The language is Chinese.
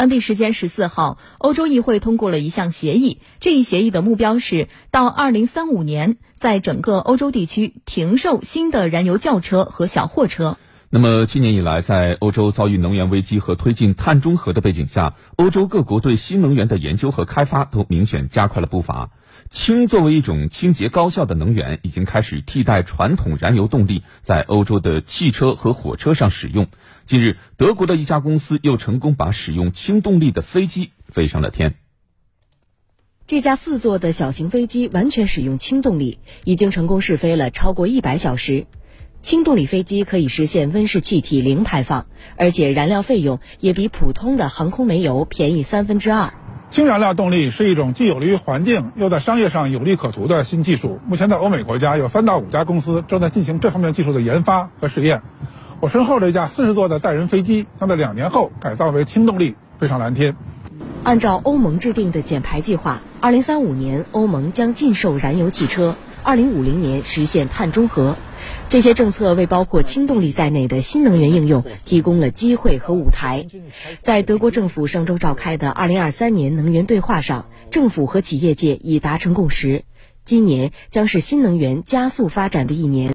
当地时间十四号，欧洲议会通过了一项协议。这一协议的目标是到二零三五年，在整个欧洲地区停售新的燃油轿车和小货车。那么，今年以来，在欧洲遭遇能源危机和推进碳中和的背景下，欧洲各国对新能源的研究和开发都明显加快了步伐。氢作为一种清洁高效的能源，已经开始替代传统燃油动力在欧洲的汽车和火车上使用。近日，德国的一家公司又成功把使用氢动力的飞机飞上了天。这架四座的小型飞机完全使用氢动力，已经成功试飞了超过一百小时。氢动力飞机可以实现温室气体零排放，而且燃料费用也比普通的航空煤油便宜三分之二。氢燃料动力是一种既有利于环境，又在商业上有利可图的新技术。目前，在欧美国家有三到五家公司正在进行这方面技术的研发和试验。我身后这架四十座的载人飞机将在两年后改造为氢动力飞上蓝天。按照欧盟制定的减排计划，二零三五年欧盟将禁售燃油汽车，二零五零年实现碳中和。这些政策为包括氢动力在内的新能源应用提供了机会和舞台。在德国政府上周召开的二零二三年能源对话上，政府和企业界已达成共识，今年将是新能源加速发展的一年。